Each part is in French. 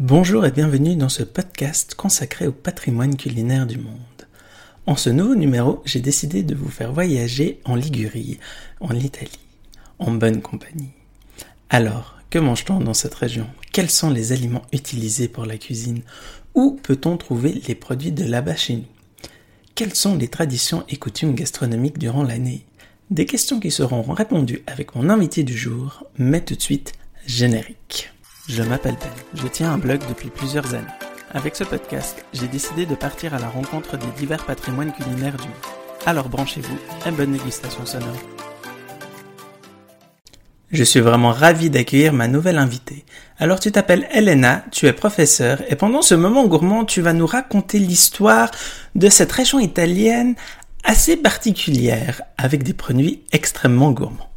Bonjour et bienvenue dans ce podcast consacré au patrimoine culinaire du monde. En ce nouveau numéro, j'ai décidé de vous faire voyager en Ligurie, en Italie, en bonne compagnie. Alors, que mange-t-on dans cette région? Quels sont les aliments utilisés pour la cuisine? Où peut-on trouver les produits de là-bas chez nous? Quelles sont les traditions et coutumes gastronomiques durant l'année? Des questions qui seront répondues avec mon invité du jour, mais tout de suite, générique. Je m'appelle Ben, je tiens un blog depuis plusieurs années. Avec ce podcast, j'ai décidé de partir à la rencontre des divers patrimoines culinaires du monde. Alors branchez-vous et bonne dégustation sonore. Je suis vraiment ravi d'accueillir ma nouvelle invitée. Alors tu t'appelles Elena, tu es professeure et pendant ce moment gourmand, tu vas nous raconter l'histoire de cette région italienne assez particulière avec des produits extrêmement gourmands.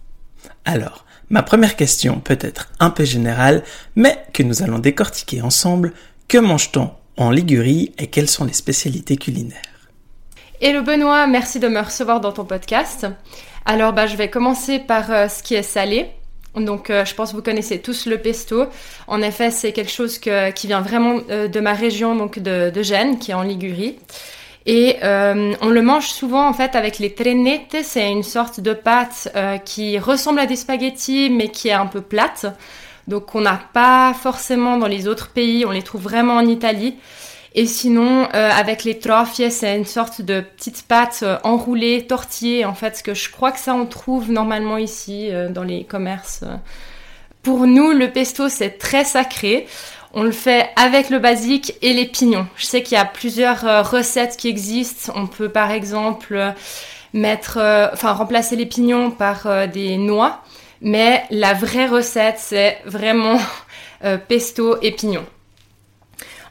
Alors, Ma première question peut être un peu générale, mais que nous allons décortiquer ensemble. Que mange-t-on en Ligurie et quelles sont les spécialités culinaires? Hello Benoît, merci de me recevoir dans ton podcast. Alors bah, je vais commencer par euh, ce qui est salé. Donc euh, je pense que vous connaissez tous le pesto. En effet, c'est quelque chose qui vient vraiment euh, de ma région, donc de, de Gênes, qui est en Ligurie. Et euh, on le mange souvent en fait avec les trenette, c'est une sorte de pâte euh, qui ressemble à des spaghettis mais qui est un peu plate. Donc on n'a pas forcément dans les autres pays, on les trouve vraiment en Italie. Et sinon, euh, avec les trofie, c'est une sorte de petite pâte enroulée, tortillée en fait, ce que je crois que ça on trouve normalement ici dans les commerces. Pour nous, le pesto c'est très sacré. On le fait avec le basique et les pignons. Je sais qu'il y a plusieurs euh, recettes qui existent. On peut par exemple euh, mettre, euh, enfin remplacer les pignons par des noix, mais la vraie recette c'est vraiment pesto et pignons.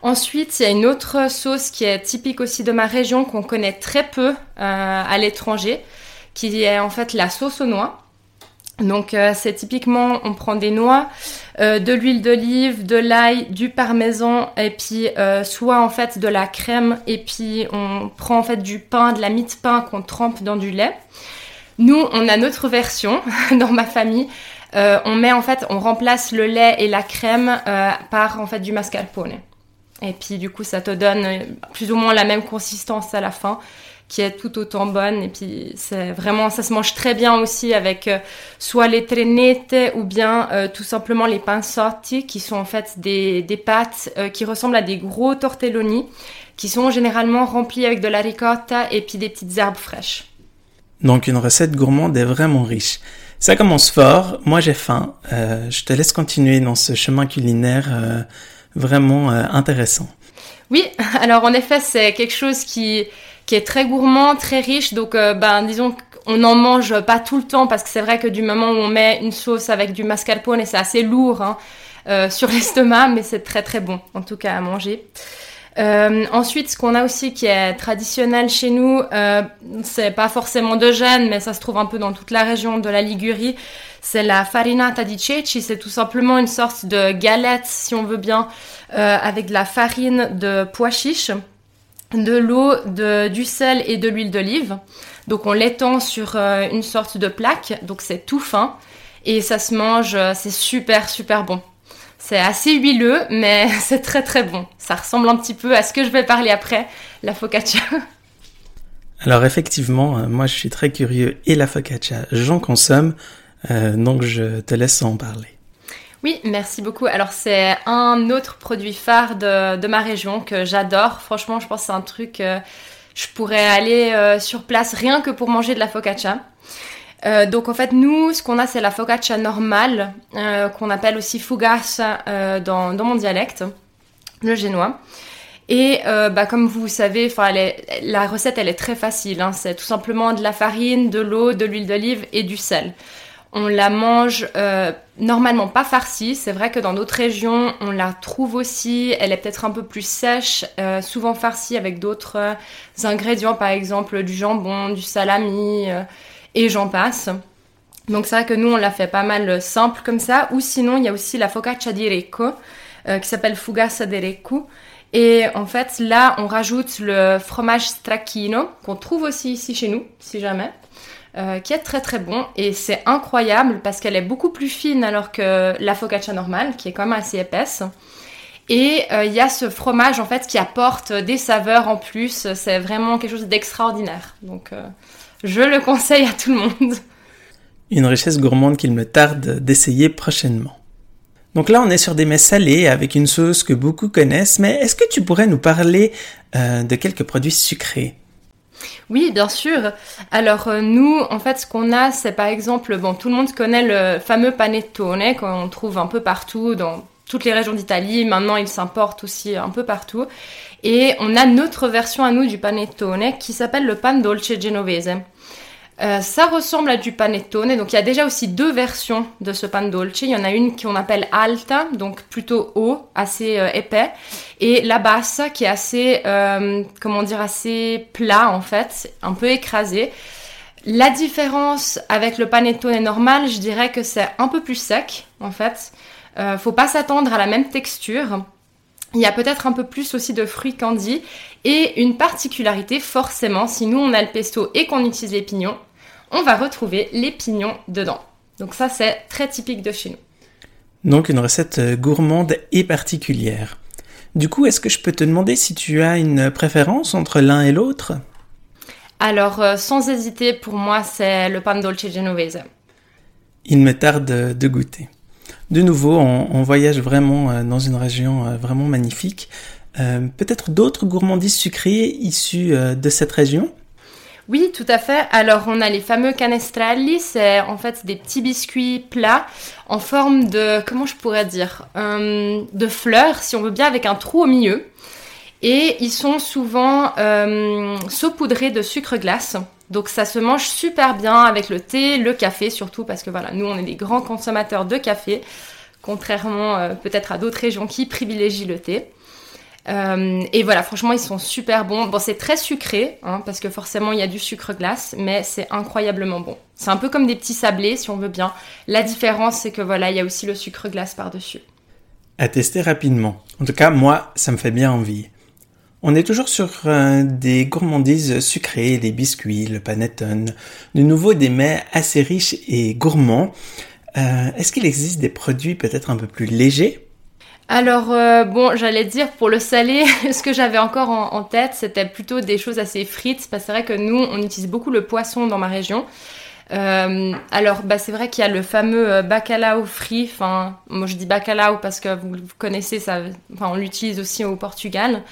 Ensuite, il y a une autre sauce qui est typique aussi de ma région qu'on connaît très peu à l'étranger, qui est en fait la sauce aux noix. Donc euh, c'est typiquement, on prend des noix, euh, de l'huile d'olive, de l'ail, du parmesan et puis euh, soit en fait de la crème et puis on prend en fait du pain, de la mie de pain qu'on trempe dans du lait. Nous, on a notre version dans ma famille. on met en fait, on remplace le lait et la crème par en fait du mascarpone. Et puis du coup, ça te donne plus ou moins la même consistance à la fin qui est tout autant bonne. Et puis, c'est vraiment, ça se mange très bien aussi avec euh, soit les trenette ou bien euh, tout simplement les panzotti, qui sont en fait des, des pâtes euh, qui ressemblent à des gros tortelloni, qui sont généralement remplis avec de la ricotta et puis des petites herbes fraîches. Donc, une recette gourmande est vraiment riche. Ça commence fort. Moi, j'ai faim. je te laisse continuer dans ce chemin culinaire vraiment intéressant. Oui, alors en effet, c'est quelque chose qui, qui est très gourmand, très riche. Donc, euh, ben, disons qu'on n'en mange pas tout le temps parce que c'est vrai que du moment où on met une sauce avec du mascarpone, c'est assez lourd hein, euh, sur l'estomac, mais c'est très très bon en tout cas à manger. Euh, ensuite, ce qu'on a aussi qui est traditionnel chez nous, euh, c'est pas forcément de Gênes, mais ça se trouve un peu dans toute la région de la Ligurie, c'est la farinata di. C'est tout simplement une sorte de galette, si on veut bien, euh, avec de la farine de pois chiches de l'eau, du sel et de l'huile d'olive. Donc on l'étend sur euh, une sorte de plaque, donc c'est tout fin et ça se mange, euh, c'est super super bon. C'est assez huileux, mais c'est très très bon. Ça ressemble un petit peu à ce que je vais parler après, la focaccia. Alors effectivement, euh, moi je suis très curieux et la focaccia, j'en consomme, donc je te laisse en parler. Oui, merci beaucoup. Alors c'est un autre produit phare de, ma région que j'adore. Franchement, je pense que c'est un truc, euh, je pourrais aller euh, sur place rien que pour manger de la focaccia. Euh, donc en fait, nous, ce qu'on a, c'est la focaccia normale, qu'on appelle aussi fugassa dans, mon dialecte, le génois. Et bah, comme vous savez, la recette, elle est très facile. Hein. C'est tout simplement de la farine, de l'eau, de l'huile d'olive et du sel. On la mange euh, normalement pas farcie. C'est vrai que dans d'autres régions, on la trouve aussi. Elle est peut-être un peu plus sèche, euh, souvent farcie avec d'autres euh, ingrédients, par exemple du jambon, du salami et j'en passe. Donc c'est vrai que nous, on la fait pas mal simple comme ça. Ou sinon, il y a aussi la focaccia di Recco, qui s'appelle fugassa di Recco. Et en fait, là, on rajoute le fromage stracchino, qu'on trouve aussi ici chez nous, si jamais. Euh, qui est très très bon et c'est incroyable parce qu'elle est beaucoup plus fine alors que la focaccia normale qui est quand même assez épaisse. Et il y a ce fromage en fait qui apporte des saveurs en plus. C'est vraiment quelque chose d'extraordinaire. Donc je le conseille à tout le monde. Une richesse gourmande qu'il me tarde d'essayer prochainement. Donc là, on est sur des mets salés avec une sauce que beaucoup connaissent, mais est-ce que tu pourrais nous parler euh, de quelques produits sucrés? Oui, bien sûr. Alors euh, nous, en fait, ce qu'on a, c'est par exemple, bon, tout le monde connaît le fameux panettone qu'on trouve un peu partout dans toutes les régions d'Italie. Maintenant, il s'importe aussi un peu partout. Et on a notre version à nous du panettone qui s'appelle le pan dolce genovese. Euh, ça ressemble à du panettone, donc il y a déjà aussi deux versions de ce pan dolce. Il y en a une qu'on appelle alta, donc plutôt haut, assez euh, épais, et la basse qui est assez, euh, comment dire, assez plat en fait, un peu écrasé. La différence avec le panettone normal, je dirais que c'est un peu plus sec en fait. faut pas s'attendre à la même texture. Il y a peut-être un peu plus aussi de fruits candy et une particularité forcément, si nous on a le pesto et qu'on utilise les pignons, on va retrouver les pignons dedans. Donc ça, c'est très typique de chez nous. Donc une recette euh, gourmande et particulière. Du coup, est-ce que je peux te demander si tu as une préférence entre l'un et l'autre? Alors, euh, sans hésiter, pour moi, c'est le pan dolce genovese. Il me tarde de goûter. De nouveau, on, voyage vraiment euh, dans une région vraiment magnifique. Peut-être d'autres gourmandises sucrées issues de cette région? Oui, tout à fait. Alors, on a les fameux canestrelli, c'est en fait des petits biscuits plats en forme de, comment je pourrais dire, euh, de fleurs, si on veut bien, avec un trou au milieu. Et ils sont souvent euh, saupoudrés de sucre glace. Donc ça se mange super bien avec le thé, le café surtout, parce que voilà, nous on est des grands consommateurs de café, contrairement euh, peut-être à d'autres régions qui privilégient le thé. Euh, et voilà, franchement, ils sont super bons. Bon, c'est très sucré, hein, parce que forcément, il y a du sucre glace, mais c'est incroyablement bon. C'est un peu comme des petits sablés, si on veut bien. La différence, c'est que voilà, il y a aussi le sucre glace par-dessus. À tester rapidement. En tout cas, moi, ça me fait bien envie. On est toujours sur euh, des gourmandises sucrées, des biscuits, le panettone, de nouveau des mets assez riches et gourmands. Euh, est-ce qu'il existe des produits peut-être un peu plus légers alors euh, bon, j'allais dire pour le salé, ce que j'avais encore en, tête, c'était plutôt des choses assez frites, parce que c'est vrai que nous, on utilise beaucoup le poisson dans ma région. Euh, alors, bah, c'est vrai qu'il y a le fameux euh, bacalao frit. Enfin, moi je dis bacalao parce que vous, connaissez ça. Enfin, on l'utilise aussi au Portugal.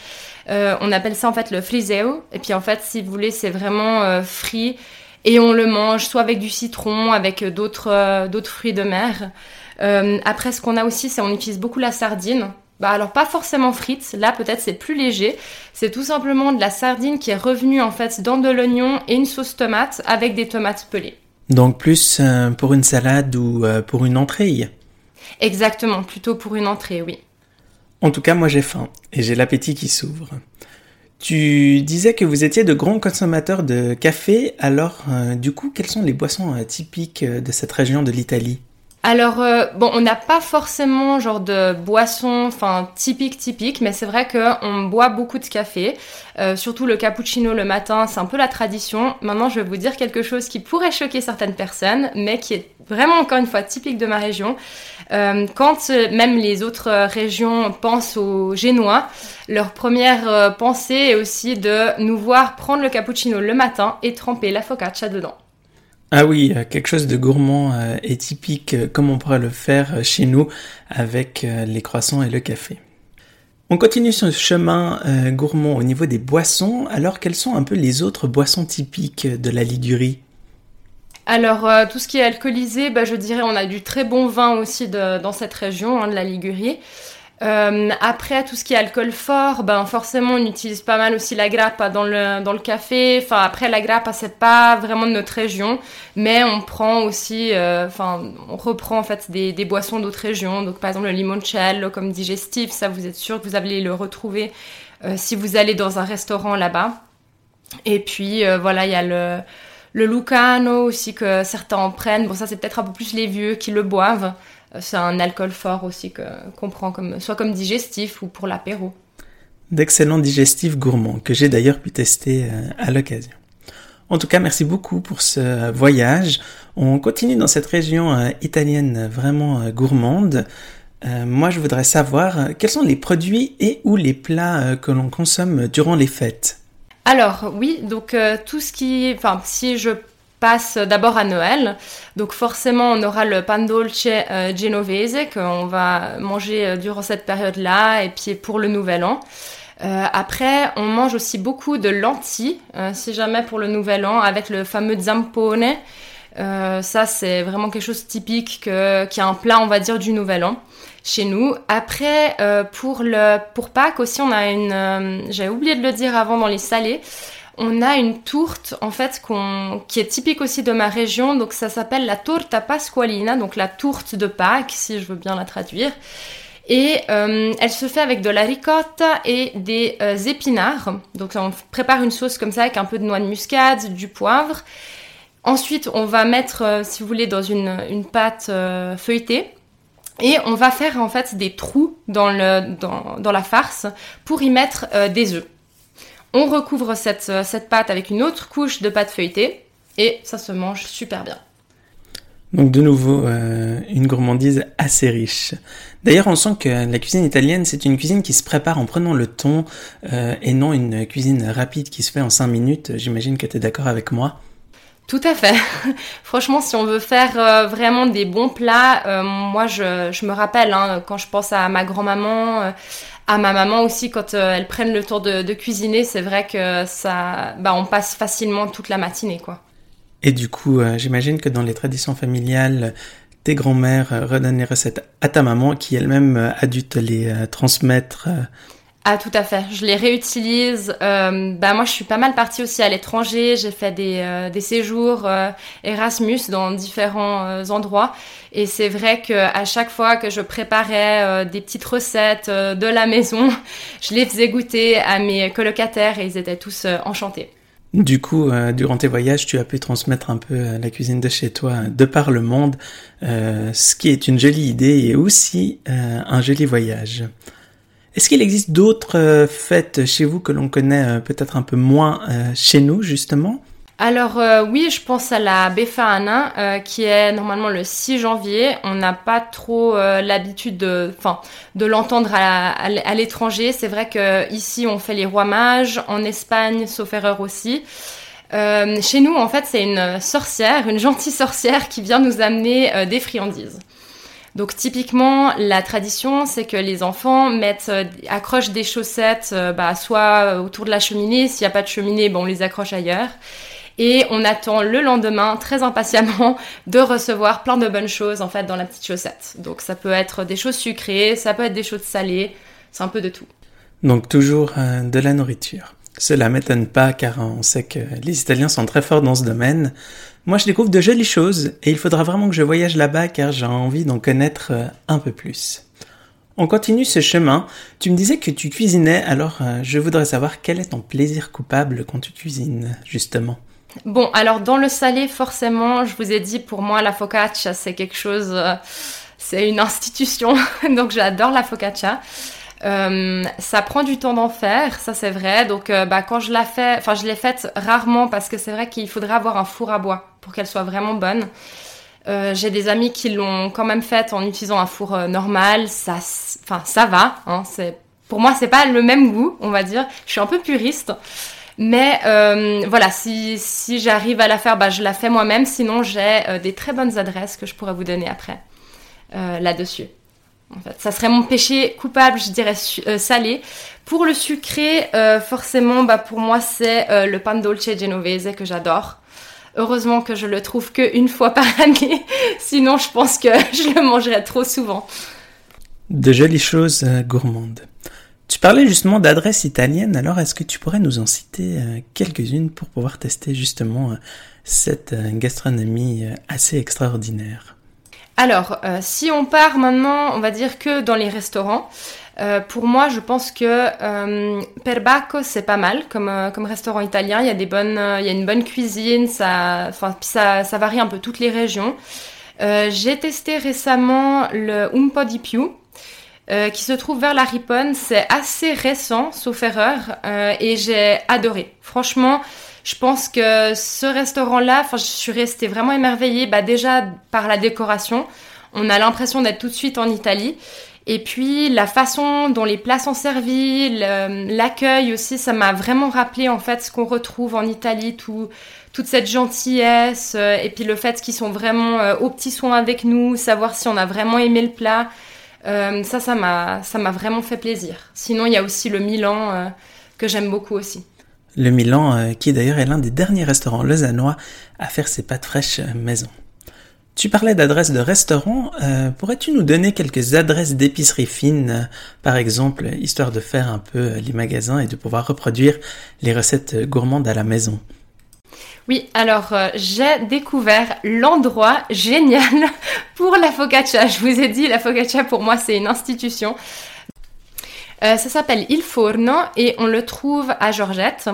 on appelle ça en fait le friseo. Et puis en fait, si vous voulez, c'est vraiment frit et on le mange soit avec du citron, avec d'autres d'autres fruits de mer. Euh, après, ce qu'on a aussi, c'est on utilise beaucoup la sardine. Bah alors pas forcément frites, là peut-être c'est plus léger. C'est tout simplement de la sardine qui est revenue en fait dans de l'oignon et une sauce tomate avec des tomates pelées. Donc plus euh, pour une salade ou euh, pour une entrée Exactement, plutôt pour une entrée, oui. En tout cas, moi j'ai faim et j'ai l'appétit qui s'ouvre. Tu disais que vous étiez de grands consommateurs de café, alors du coup, quelles sont les boissons typiques de cette région de l'Italie? Alors, euh, bon, on n'a pas forcément genre de boisson, enfin, typique, typique, mais c'est vrai qu'on boit beaucoup de café, euh, surtout le cappuccino le matin, c'est un peu la tradition. Maintenant, je vais vous dire quelque chose qui pourrait choquer certaines personnes, mais qui est vraiment, encore une fois, typique de ma région. Euh, quand même les autres régions pensent aux Génois, leur première pensée est aussi de nous voir prendre le cappuccino le matin et tremper la focaccia dedans. Ah oui, euh, quelque chose de gourmand euh, et typique euh, comme on pourrait le faire chez nous avec les croissants et le café. On continue ce chemin gourmand au niveau des boissons, alors quelles sont un peu les autres boissons typiques de la Ligurie alors, tout ce qui est alcoolisé, bah, je dirais on a du très bon vin aussi dans cette région hein, de la Ligurie. Euh, après, tout ce qui est alcool fort, ben forcément, on utilise pas mal aussi la grappa dans le, dans le café. Enfin, après, la grappa, c'est pas vraiment de notre région, mais on prend aussi, euh, enfin, on reprend en fait des, des boissons d'autres régions. Donc, par exemple, le limoncello comme digestif, ça, vous êtes sûr que vous allez le retrouver euh, si vous allez dans un restaurant là-bas. Et puis, euh, voilà, il y a le, le lucano aussi que certains en prennent. Bon, ça, c'est peut-être un peu plus les vieux qui le boivent. Euh, c'est un alcool fort aussi qu'on prend comme, soit comme digestif ou pour l'apéro. D'excellents digestifs gourmands que j'ai d'ailleurs pu tester euh, à l'occasion. En tout cas, merci beaucoup pour ce voyage. On continue dans cette région euh, italienne vraiment gourmande. moi, je voudrais savoir quels sont les produits et ou les plats que l'on consomme durant les fêtes? Alors oui, donc tout ce qui, enfin si je passe d'abord à Noël. Donc forcément, on aura le pan dolce euh, genovese qu'on va manger euh, durant cette période-là et puis pour le Nouvel An. Euh, après, on mange aussi beaucoup de lentilles, si jamais pour le Nouvel An, avec le fameux zampone. ça, c'est vraiment quelque chose de typique que, qui est un plat, on va dire, du Nouvel An chez nous. Après, pour, le, pour Pâques aussi, on a une... J'avais oublié de le dire avant dans les salés on a une tourte en fait qui est typique aussi de ma région, donc ça s'appelle la torta pasqualina, donc la tourte de Pâques si je veux bien la traduire. Et euh, elle se fait avec de la ricotta et des euh, épinards. Donc on prépare une sauce comme ça avec un peu de noix de muscade, du poivre. Ensuite, on va mettre, euh, si vous voulez, dans une, pâte feuilletée. Et on va faire en fait des trous dans, dans la farce pour y mettre des œufs. On recouvre cette, euh, cette pâte avec une autre couche de pâte feuilletée et ça se mange super bien. Donc de nouveau, euh, une gourmandise assez riche. D'ailleurs, on sent que la cuisine italienne, c'est une cuisine qui se prépare en prenant le ton euh, et non une cuisine rapide qui se fait en 5 minutes. J'imagine que tu es d'accord avec moi. Tout à fait. Franchement, si on veut faire vraiment des bons plats, moi je, je, me rappelle hein, quand je pense à ma grand-maman, à ma maman aussi quand euh, elles prennent le tour de, cuisiner, c'est vrai que ça, bah, on passe facilement toute la matinée, quoi. Et du coup, euh, j'imagine que dans les traditions familiales, tes grands-mères euh, redonnent les recettes à ta maman, qui elle-même a dû te les transmettre ah tout à fait, je les réutilise. Euh, bah moi je suis pas mal partie aussi à l'étranger, j'ai fait des, euh, des séjours euh, Erasmus dans différents euh, endroits et c'est vrai que à chaque fois que je préparais des petites recettes de la maison, je les faisais goûter à mes colocataires et ils étaient tous enchantés. Du coup, durant tes voyages, tu as pu transmettre un peu la cuisine de chez toi de par le monde, ce qui est une jolie idée et aussi un joli voyage. Est-ce qu'il existe d'autres euh, fêtes chez vous que l'on connaît euh, peut-être un peu moins euh, chez nous, justement? Alors oui, je pense à la Befana qui est normalement le 6 janvier. On n'a pas trop l'habitude de, de l'entendre à, l'étranger. C'est vrai que ici on fait les rois mages, en Espagne, sauf erreur aussi. chez nous, en fait, c'est une sorcière, une gentille sorcière qui vient nous amener des friandises. Donc typiquement, la tradition, c'est que les enfants mettent, euh, accrochent des chaussettes, euh, bah, soit autour de la cheminée. S'il n'y a pas de cheminée, bon, on les accroche ailleurs. Et on attend le lendemain, très impatiemment, de recevoir plein de bonnes choses en fait dans la petite chaussette. Donc ça peut être des choses sucrées, ça peut être des choses salées, c'est un peu de tout. Donc toujours euh, de la nourriture. Cela m'étonne pas car on sait que les Italiens sont très forts dans ce domaine. Moi, je découvre de jolies choses et il faudra vraiment que je voyage là-bas car j'ai envie d'en connaître euh, un peu plus. On continue ce chemin. Tu me disais que tu cuisinais, alors euh, je voudrais savoir quel est ton plaisir coupable quand tu cuisines, justement. Bon, alors dans le salé, forcément, je vous ai dit, pour moi, la focaccia, c'est quelque chose, euh, c'est une institution, donc j'adore la focaccia. Euh, ça prend du temps d'en faire, ça c'est vrai. Donc euh, bah, quand je la fais, enfin je l'ai faite rarement parce que c'est vrai qu'il faudrait avoir un four à bois pour qu'elle soit vraiment bonne. Euh, j'ai des amis qui l'ont quand même faite en utilisant un four normal, ça, enfin ça va. Hein, c'est pour moi c'est pas le même goût, on va dire. Je suis un peu puriste. Mais voilà, si, si j'arrive à la faire, bah, je la fais moi-même. Sinon, j'ai des très bonnes adresses que je pourrais vous donner après là-dessus. En fait, ça serait mon péché coupable, je dirais euh, salé. Pour le sucré, euh, forcément, bah pour moi c'est euh, le pan dolce genovese que j'adore. Heureusement que je le trouve qu'une fois par année, sinon je pense que je le mangerais trop souvent. De jolies choses gourmandes. Tu parlais justement d'adresses italiennes, alors est-ce que tu pourrais nous en citer quelques-unes pour pouvoir tester justement cette gastronomie assez extraordinaire? Alors, euh, si on part maintenant, on va dire que dans les restaurants, euh, pour moi, je pense que euh, Perbacco, c'est pas mal comme, comme restaurant italien. Il y a, des bonnes, il y a une bonne cuisine, ça, ça, varie un peu toutes les régions. J'ai testé récemment le Un di più, qui se trouve vers la Riponne. C'est assez récent, sauf erreur, et j'ai adoré. Franchement, je pense que ce restaurant-là, je suis restée vraiment émerveillée, bah, déjà par la décoration. On a l'impression d'être tout de suite en Italie. Et puis la façon dont les plats sont servis, l'accueil aussi, ça m'a vraiment rappelé en fait ce qu'on retrouve en Italie, tout, toute cette gentillesse, euh, et puis le fait qu'ils sont vraiment euh, au petit soin avec nous, savoir si on a vraiment aimé le plat. Euh, ça, ça m'a, vraiment fait plaisir. Sinon, il y a aussi le Milan que j'aime beaucoup aussi. Le Milan, qui d'ailleurs est l'un des derniers restaurants lausannois à faire ses pâtes fraîches maison. Tu parlais d'adresses de restaurants. Euh, pourrais-tu nous donner quelques adresses d'épicerie fine, euh, par exemple, histoire de faire un peu euh, les magasins et de pouvoir reproduire les recettes gourmandes à la maison? Oui, alors j'ai découvert l'endroit génial pour la focaccia. Je vous ai dit, la focaccia pour moi c'est une institution. Ça s'appelle Il Forno et on le trouve à Georgette.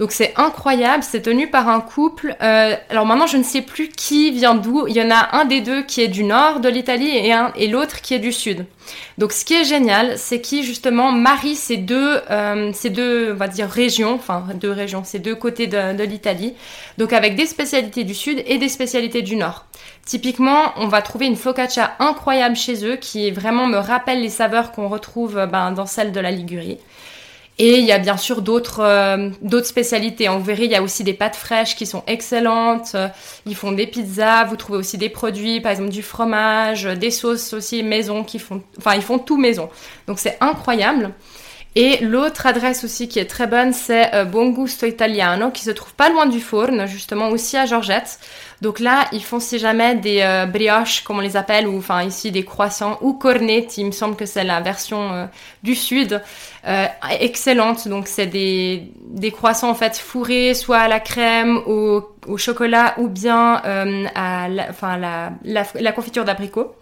Donc c'est incroyable, c'est tenu par un couple. Euh, alors maintenant je ne sais plus qui vient d'où. Il y en a un des deux qui est du nord de l'Italie et, l'autre qui est du sud. Donc ce qui est génial, c'est qu'ils justement marient ces deux, euh, ces deux, on va dire régions, enfin deux régions, ces deux côtés de l'Italie. Donc avec des spécialités du sud et des spécialités du nord. Typiquement, on va trouver une focaccia incroyable chez eux qui vraiment me rappelle les saveurs qu'on retrouve ben, dans celle de la Ligurie. Et il y a bien sûr d'autres euh, spécialités. Vous verrez, il y a aussi des pâtes fraîches qui sont excellentes. Ils font des pizzas. Vous trouvez aussi des produits, par exemple du fromage, des sauces aussi maison qui font, enfin ils font tout maison. Donc c'est incroyable. Et l'autre adresse aussi qui est très bonne, c'est euh, Bon Gusto Italiano, qui se trouve pas loin du fourne, justement aussi à Georgette. Donc là, ils font si jamais des euh, brioches, comme on les appelle, ou enfin ici des croissants, ou cornetti, il me semble que c'est la version euh, du sud, excellente. Donc c'est des, des croissants en fait fourrés, soit à la crème, au, au chocolat, ou bien à la, enfin, la, la confiture d'abricot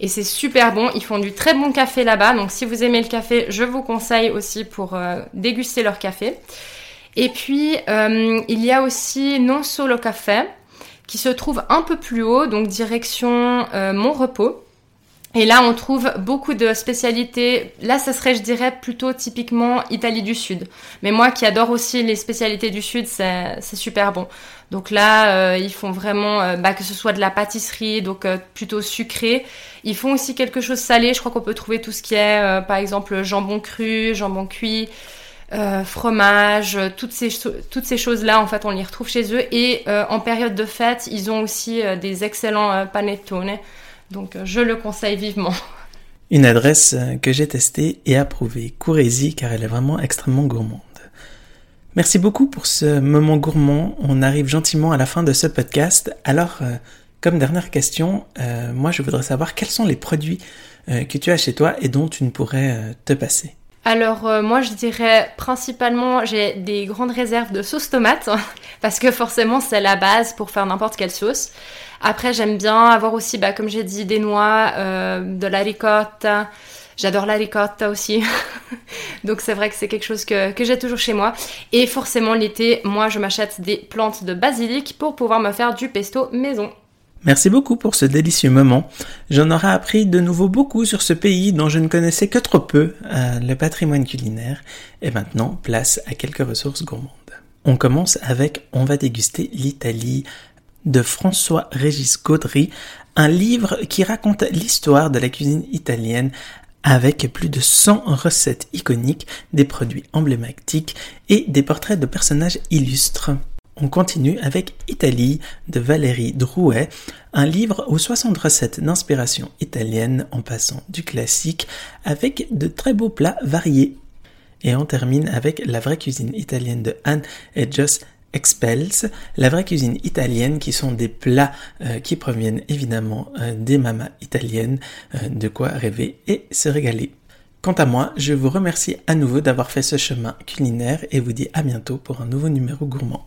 et c'est super bon. Ils font du très bon café là-bas, donc si vous aimez le café, je vous conseille aussi pour euh, déguster leur café. Et puis euh, il y a aussi Non Solo Café qui se trouve un peu plus haut, donc direction euh, Mon Repos. Et là, on trouve beaucoup de spécialités. Là, ça serait, je dirais, plutôt typiquement Italie du Sud. Mais moi qui adore aussi les spécialités du Sud, c'est super bon. Donc là, euh, ils font vraiment, euh, bah, que ce soit de la pâtisserie, donc euh, plutôt sucré. Ils font aussi quelque chose salé. Je crois qu'on peut trouver tout ce qui est, par exemple, jambon cru, jambon cuit. fromage, toutes ces, toutes ces choses-là, en fait, on les retrouve chez eux. Et en période de fête, ils ont aussi des excellents panettone. Donc, je le conseille vivement. Une adresse que j'ai testée et approuvée, Courésy, car elle est vraiment extrêmement gourmande. Merci beaucoup pour ce moment gourmand. On arrive gentiment à la fin de ce podcast. Alors, euh, comme dernière question, euh, moi je voudrais savoir quels sont les produits euh, que tu as chez toi et dont tu ne pourrais te passer. Alors moi je dirais principalement j'ai des grandes réserves de sauce tomate parce que forcément c'est la base pour faire n'importe quelle sauce. Après j'aime bien avoir aussi bah, comme j'ai dit des noix, de la J'adore la ricotta aussi. Donc c'est vrai que c'est quelque chose que, que j'ai toujours chez moi. Et forcément l'été, moi je m'achète des plantes de basilic pour pouvoir me faire du pesto maison. Merci beaucoup pour ce délicieux moment. J'en aurai appris de nouveau beaucoup sur ce pays dont je ne connaissais que trop peu, euh, le patrimoine culinaire. Et maintenant, place à quelques ressources gourmandes. On commence avec On va déguster l'Italie de François-Régis Gaudry, un livre qui raconte l'histoire de la cuisine italienne avec plus de 100 recettes iconiques, des produits emblématiques et des portraits de personnages illustres. On continue avec Italie de Valérie Drouet, un livre aux 60 recettes d'inspiration italienne en passant du classique avec de très beaux plats variés. Et on termine avec La vraie cuisine italienne de Anne et Joss Expels, la vraie cuisine italienne qui sont des plats euh, qui proviennent évidemment euh, des mamas italiennes, euh, de quoi rêver et se régaler. Quant à moi, je vous remercie à nouveau d'avoir fait ce chemin culinaire et vous dis à bientôt pour un nouveau numéro gourmand.